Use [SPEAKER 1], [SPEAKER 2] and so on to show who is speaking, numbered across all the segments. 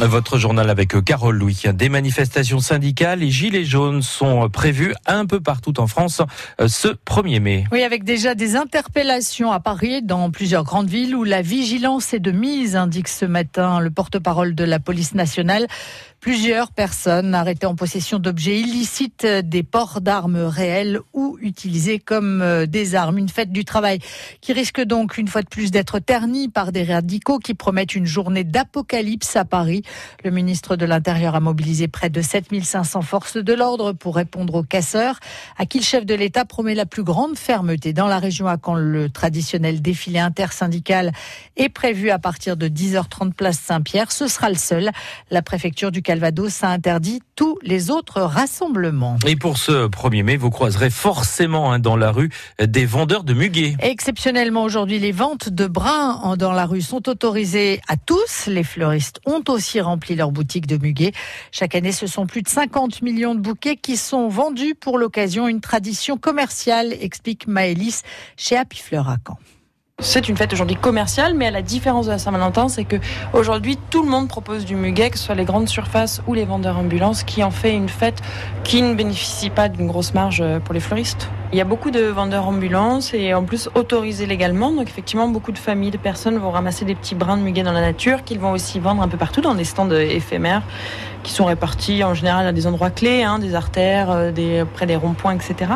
[SPEAKER 1] Votre journal avec Carole Louis. Des manifestations syndicales et gilets jaunes sont prévues un peu partout en France euh, ce 1er mai.
[SPEAKER 2] Oui, avec déjà des interpellations à Paris, dans plusieurs grandes villes où la vigilance est de mise, indique ce matin le porte-parole de la police nationale. Plusieurs personnes arrêtées en possession d'objets illicites, des ports d'armes réelles ou utilisés comme euh, des armes. Une fête du travail qui risque donc une fois de plus d'être ternie par des radicaux qui promettent une journée d'apocalypse à Paris. Le ministre de l'Intérieur a mobilisé près de 7500 forces de l'ordre pour répondre aux casseurs, à qui le chef de l'État promet la plus grande fermeté. Dans la région à quand le traditionnel défilé intersyndical est prévu à partir de 10h30 place Saint-Pierre. Ce sera le seul. La préfecture du Calvados a interdit tous les autres rassemblements.
[SPEAKER 1] Et pour ce 1er mai, vous croiserez forcément hein, dans la rue des vendeurs de muguet.
[SPEAKER 2] Exceptionnellement aujourd'hui, les ventes de brins dans la rue sont autorisées à tous. Les fleuristes ont aussi rempli leurs boutiques de muguet. Chaque année, ce sont plus de 50 millions de bouquets qui sont vendus pour l'occasion. Une tradition commerciale, explique Maëlys chez Happy Fleur à Caen.
[SPEAKER 3] C'est une fête aujourd'hui commerciale, mais à la différence de la Saint-Valentin, c'est que aujourd'hui tout le monde propose du muguet, que ce soit les grandes surfaces ou les vendeurs ambulants, qui en fait une fête qui ne bénéficie pas d'une grosse marge pour les fleuristes. Il y a beaucoup de vendeurs ambulants et en plus autorisés légalement, donc effectivement beaucoup de familles, de personnes vont ramasser des petits brins de muguet dans la nature, qu'ils vont aussi vendre un peu partout dans des stands éphémères qui sont répartis en général à des endroits clés, hein, des artères, des, près des ronds-points, etc.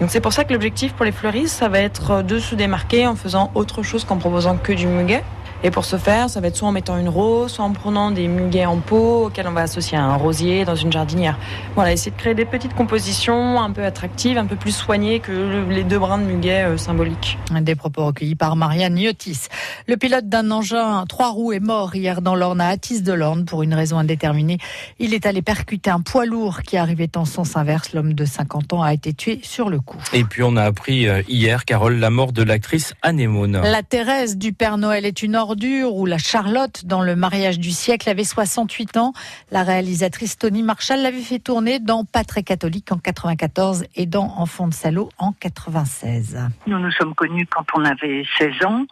[SPEAKER 3] Donc c'est pour ça que l'objectif pour les fleuristes, ça va être de se démarquer en faisant autre chose qu'en proposant que du muguet. Et pour ce faire, ça va être soit en mettant une rose, soit en prenant des muguets en pot auxquels on va associer un rosier dans une jardinière. Voilà, essayer de créer des petites compositions un peu attractives, un peu plus soignées que les deux brins de muguet euh, symboliques.
[SPEAKER 2] Des propos recueillis par Marianne Niotis. Le pilote d'un engin trois roues est mort hier dans l'Orne à Atis de l'Orne pour une raison indéterminée. Il est allé percuter un poids lourd qui arrivait en sens inverse. L'homme de 50 ans a été tué sur le coup.
[SPEAKER 1] Et puis on a appris euh, hier, Carole, la mort de l'actrice Anémone.
[SPEAKER 2] La Thérèse du Père Noël est une ordure où la Charlotte dans le mariage du siècle avait 68 ans. La réalisatrice Tony Marshall l'avait fait tourner dans Pas très catholique en 94 et dans Enfant de salaud en 96.
[SPEAKER 4] Nous nous sommes connus quand on avait 16 ans.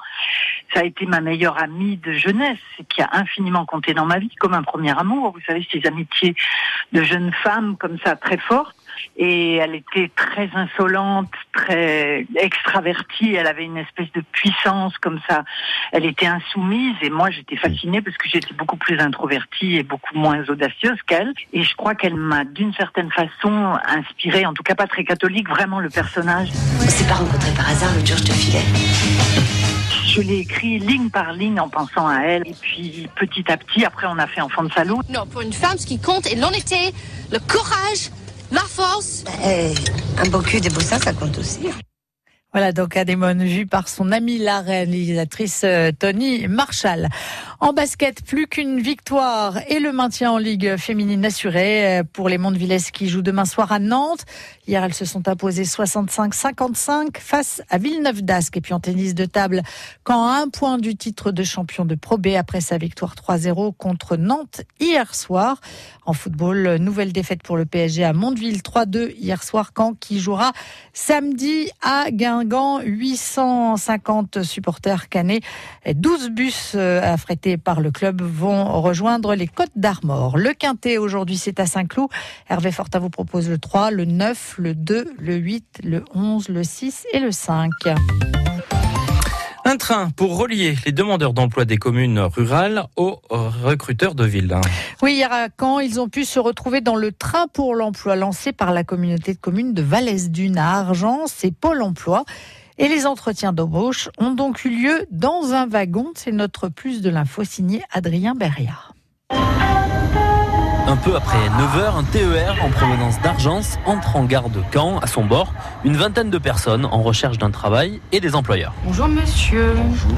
[SPEAKER 4] Ça a été ma meilleure amie de jeunesse qui a infiniment compté dans ma vie comme un premier amour. Vous savez, ces amitiés de jeunes femmes comme ça très fortes et elle était très insolente, très extravertie. Elle avait une espèce de puissance comme ça. Elle était insoumise et moi j'étais fascinée parce que j'étais beaucoup plus introvertie et beaucoup moins audacieuse qu'elle. Et je crois qu'elle m'a d'une certaine façon inspirée, en tout cas pas très catholique, vraiment le personnage.
[SPEAKER 5] On s'est pas rencontrés par hasard jour, je te filais.
[SPEAKER 4] Je l'ai écrit ligne par ligne en pensant à elle. Et puis petit à petit, après on a fait Enfant de salaud.
[SPEAKER 6] Non, pour une femme, ce qui compte est l'honnêteté, le courage, la force.
[SPEAKER 5] Eh, un beau cul, des beaux ça compte aussi.
[SPEAKER 2] Voilà donc Adémone vue par son amie la réalisatrice euh, Tony Marshall. En basket, plus qu'une victoire et le maintien en Ligue féminine assuré euh, pour les Mondevillers qui jouent demain soir à Nantes. Hier, elles se sont imposées 65-55 face à Villeneuve d'Ascq. Et puis en tennis de table, quand un point du titre de champion de Pro B après sa victoire 3-0 contre Nantes hier soir. En football, nouvelle défaite pour le PSG à Mondeville 3-2 hier soir quand qui jouera samedi à Guingamp. 850 supporters canés, 12 bus euh, affrétés par le club vont rejoindre les Côtes d'Armor. Le Quintet aujourd'hui c'est à Saint-Cloud. Hervé Fortin vous propose le 3, le 9, le 2, le 8, le 11, le 6 et le 5.
[SPEAKER 1] Un train pour relier les demandeurs d'emploi des communes rurales aux recruteurs de ville.
[SPEAKER 2] Oui, hier à Caen, ils ont pu se retrouver dans le train pour l'emploi lancé par la communauté de communes de Valès-Dune à Argent, c'est Pôle emploi. Et les entretiens d'embauche ont donc eu lieu dans un wagon. C'est notre plus de l'info signé Adrien Beria.
[SPEAKER 7] Un peu après 9h, un TER en provenance d'Argence entre en gare de Caen. À son bord, une vingtaine de personnes en recherche d'un travail et des employeurs.
[SPEAKER 8] Bonjour monsieur.
[SPEAKER 7] Bonjour.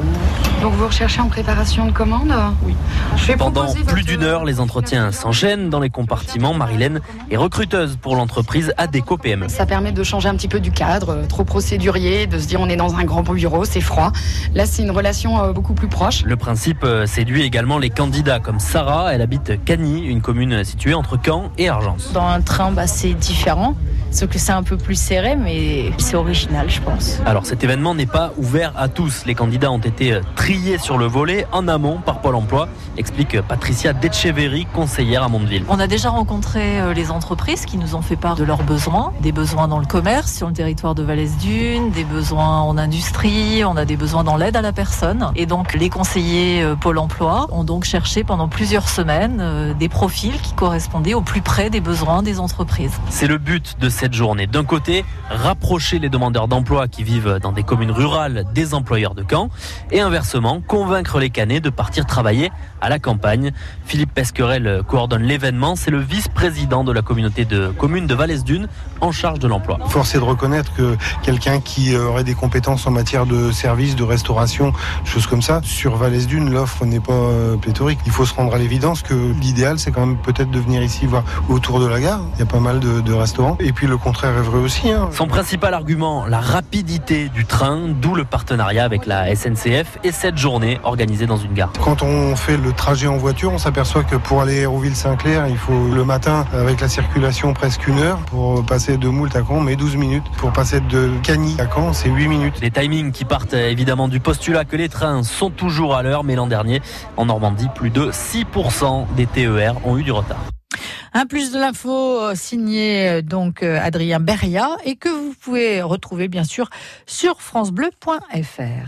[SPEAKER 8] Donc vous recherchez en préparation de commande
[SPEAKER 7] Oui.
[SPEAKER 8] Je vais
[SPEAKER 7] Pendant plus d'une heure, les entretiens s'enchaînent dans les compartiments. Marilène est recruteuse pour l'entreprise ADECO PME.
[SPEAKER 8] Ça permet de changer un petit peu du cadre, euh, trop procédurier, de se dire on est dans un grand bureau, c'est froid. Là, c'est une relation euh, beaucoup plus proche.
[SPEAKER 7] Le principe euh, séduit également les candidats comme Sarah. Elle habite Cagny, une commune située entre Caen et Argence.
[SPEAKER 9] Dans un train, bah, c'est différent. Ce que c'est un peu plus serré, mais c'est original, je pense.
[SPEAKER 7] Alors cet événement n'est pas ouvert à tous. Les candidats ont été euh, triés sur le volet en amont par Pôle Emploi, explique Patricia Decheverry, conseillère à Mondeville.
[SPEAKER 10] On a déjà rencontré euh, les entreprises qui nous ont fait part de leurs besoins, des besoins dans le commerce sur le territoire de Valais-Dune, des besoins en industrie, on a des besoins dans l'aide à la personne. Et donc les conseillers euh, Pôle Emploi ont donc cherché pendant plusieurs semaines des profils qui correspondaient au plus près des besoins des entreprises.
[SPEAKER 7] C'est le but de cette journée. D'un côté, rapprocher les demandeurs d'emploi qui vivent dans des communes rurales des employeurs de Caen et inversement, convaincre les Canets de partir travailler à la campagne. Philippe Pesquerel coordonne l'événement. C'est le vice-président de la communauté de communes de Valais-Dune en charge de l'emploi.
[SPEAKER 11] Force est de reconnaître que quelqu'un qui aurait des compétences en matière de services, de restauration, choses comme ça, sur Valais-Dune, l'offre n'est pas euh, pléthorique. Il faut se rendre à l'évidence que l'idéal, c'est quand même peut-être de venir ici voir autour de la gare. Il y a pas mal de, de restaurants. Et puis le contraire est vrai aussi. Hein.
[SPEAKER 7] Son principal argument, la rapidité du train, d'où le partenariat avec la SNCF et cette journée organisée dans une gare.
[SPEAKER 11] Quand on fait le trajet en voiture, on s'aperçoit que pour aller à Hérouville-Saint-Clair, il faut le matin, avec la circulation, presque une heure. Pour passer de Moult à Caen, mais 12 minutes. Pour passer de Cagny à Caen, c'est 8 minutes.
[SPEAKER 7] Des timings qui partent évidemment du postulat que les trains sont toujours à l'heure, mais l'an dernier, en Normandie, plus de 6% des TER ont eu du retard.
[SPEAKER 2] Un plus de l'info euh, signé euh, donc euh, Adrien Beria et que vous pouvez retrouver bien sûr sur francebleu.fr.